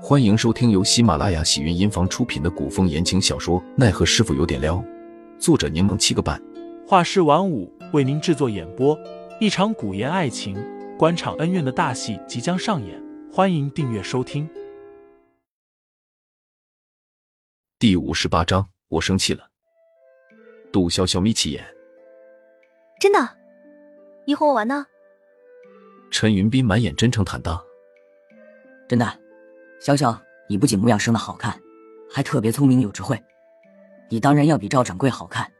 欢迎收听由喜马拉雅喜云音房出品的古风言情小说《奈何师傅有点撩》，作者柠檬七个半，画师晚舞为您制作演播。一场古言爱情、官场恩怨的大戏即将上演，欢迎订阅收听。第五十八章，我生气了。杜潇潇眯起眼，真的？你哄我玩呢？陈云斌满眼真诚坦荡，真的。潇潇，你不仅模样生的好看，还特别聪明有智慧，你当然要比赵掌柜好看，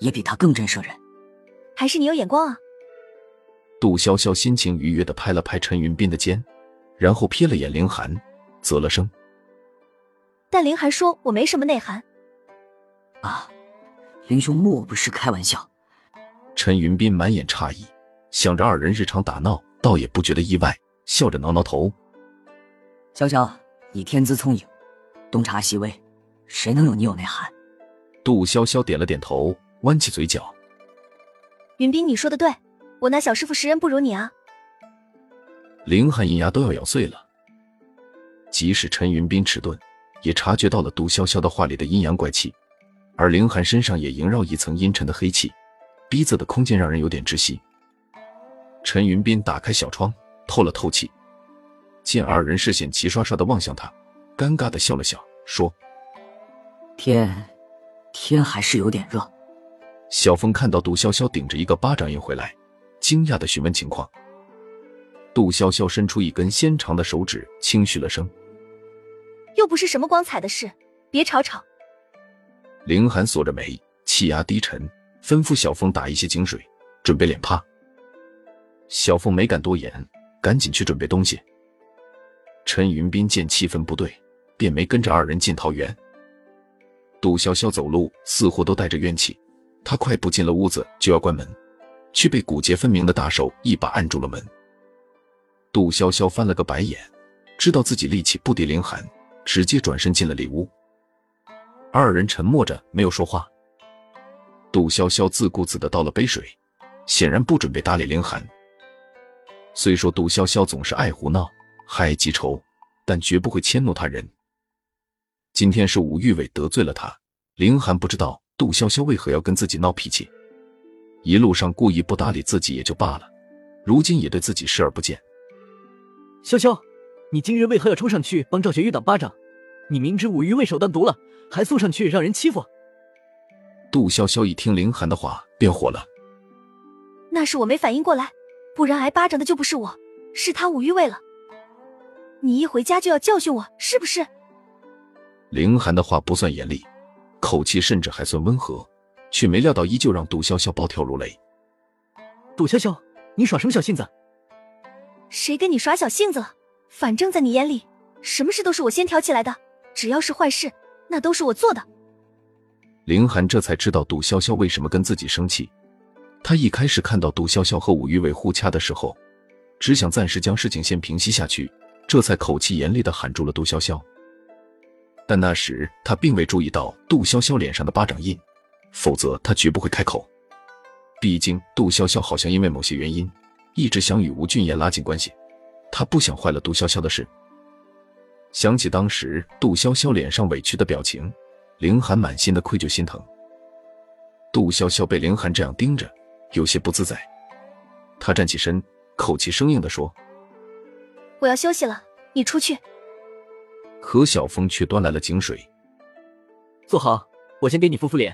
也比他更震慑人。还是你有眼光啊！杜潇潇心情愉悦的拍了拍陈云斌的肩，然后瞥了眼凌寒，啧了声。但凌寒说我没什么内涵。啊，林兄莫不是开玩笑？陈云斌满眼诧异，想着二人日常打闹，倒也不觉得意外，笑着挠挠头。潇潇，你天资聪颖，东察西微，谁能有你有内涵？杜潇潇点了点头，弯起嘴角。云斌，你说的对，我那小师傅识人不如你啊。凌寒银牙都要咬碎了。即使陈云斌迟钝，也察觉到了杜潇潇的话里的阴阳怪气，而凌寒身上也萦绕一层阴沉的黑气，逼仄的空间让人有点窒息。陈云斌打开小窗，透了透气。见二人视线齐刷刷的望向他，尴尬的笑了笑，说：“天，天还是有点热。”小峰看到杜潇潇顶着一个巴掌印回来，惊讶的询问情况。杜潇潇伸出一根纤长的手指，轻嘘了声：“又不是什么光彩的事，别吵吵。”凌寒锁着眉，气压低沉，吩咐小峰打一些井水，准备脸帕。小凤没敢多言，赶紧去准备东西。陈云斌见气氛不对，便没跟着二人进桃园。杜潇潇走路似乎都带着怨气，他快步进了屋子，就要关门，却被骨节分明的大手一把按住了门。杜潇潇翻了个白眼，知道自己力气不敌凌寒，直接转身进了里屋。二人沉默着没有说话。杜潇潇自顾自的倒了杯水，显然不准备搭理凌寒。虽说杜潇潇总是爱胡闹。还记仇，但绝不会迁怒他人。今天是武玉伟得罪了他，凌寒不知道杜潇潇为何要跟自己闹脾气。一路上故意不搭理自己也就罢了，如今也对自己视而不见。潇潇，你今日为何要冲上去帮赵学玉挡巴掌？你明知武玉伟手段毒了，还送上去让人欺负。杜潇潇一听凌寒的话，便火了。那是我没反应过来，不然挨巴掌的就不是我，是他武玉伟了。你一回家就要教训我，是不是？凌寒的话不算严厉，口气甚至还算温和，却没料到依旧让杜潇潇暴跳如雷。杜潇潇，你耍什么小性子？谁跟你耍小性子了？反正在你眼里，什么事都是我先挑起来的，只要是坏事，那都是我做的。凌寒这才知道杜潇潇为什么跟自己生气。他一开始看到杜潇潇和武玉伟互掐的时候，只想暂时将事情先平息下去。这才口气严厉的喊住了杜潇潇，但那时他并未注意到杜潇潇脸上的巴掌印，否则他绝不会开口。毕竟杜潇潇好像因为某些原因，一直想与吴俊彦拉近关系，他不想坏了杜潇潇的事。想起当时杜潇潇脸上委屈的表情，凌寒满心的愧疚心疼。杜潇潇被凌寒这样盯着，有些不自在，他站起身，口气生硬的说。我要休息了，你出去。何小峰却端来了井水，坐好，我先给你敷敷脸。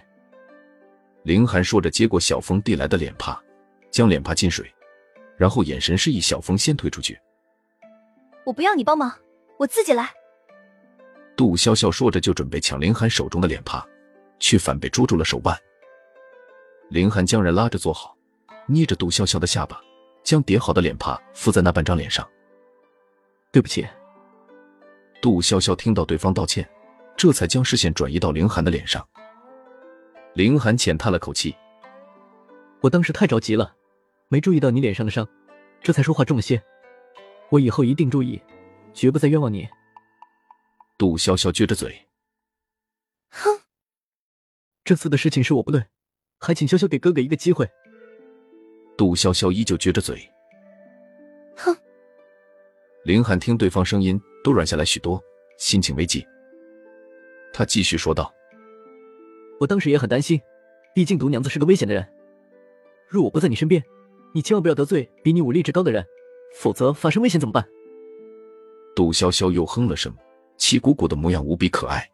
林寒说着，接过小峰递来的脸帕，将脸帕浸水，然后眼神示意小峰先退出去。我不要你帮忙，我自己来。杜潇潇说着就准备抢林寒手中的脸帕，却反被捉住了手腕。林寒将人拉着坐好，捏着杜潇潇的下巴，将叠好的脸帕敷在那半张脸上。对不起，杜潇潇听到对方道歉，这才将视线转移到凌寒的脸上。凌寒浅叹了口气：“我当时太着急了，没注意到你脸上的伤，这才说话重了些。我以后一定注意，绝不再冤枉你。”杜潇潇撅着嘴：“哼，这次的事情是我不对，还请潇潇给哥哥一个机会。”杜潇潇依旧撅着嘴。哼。凌寒听对方声音都软下来许多，心情危急。他继续说道：“我当时也很担心，毕竟毒娘子是个危险的人。若我不在你身边，你千万不要得罪比你武力值高的人，否则发生危险怎么办？”杜潇潇又哼了声，气鼓鼓的模样无比可爱。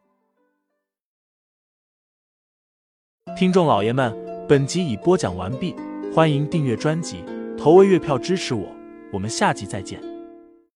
听众老爷们，本集已播讲完毕，欢迎订阅专辑，投喂月票支持我，我们下集再见。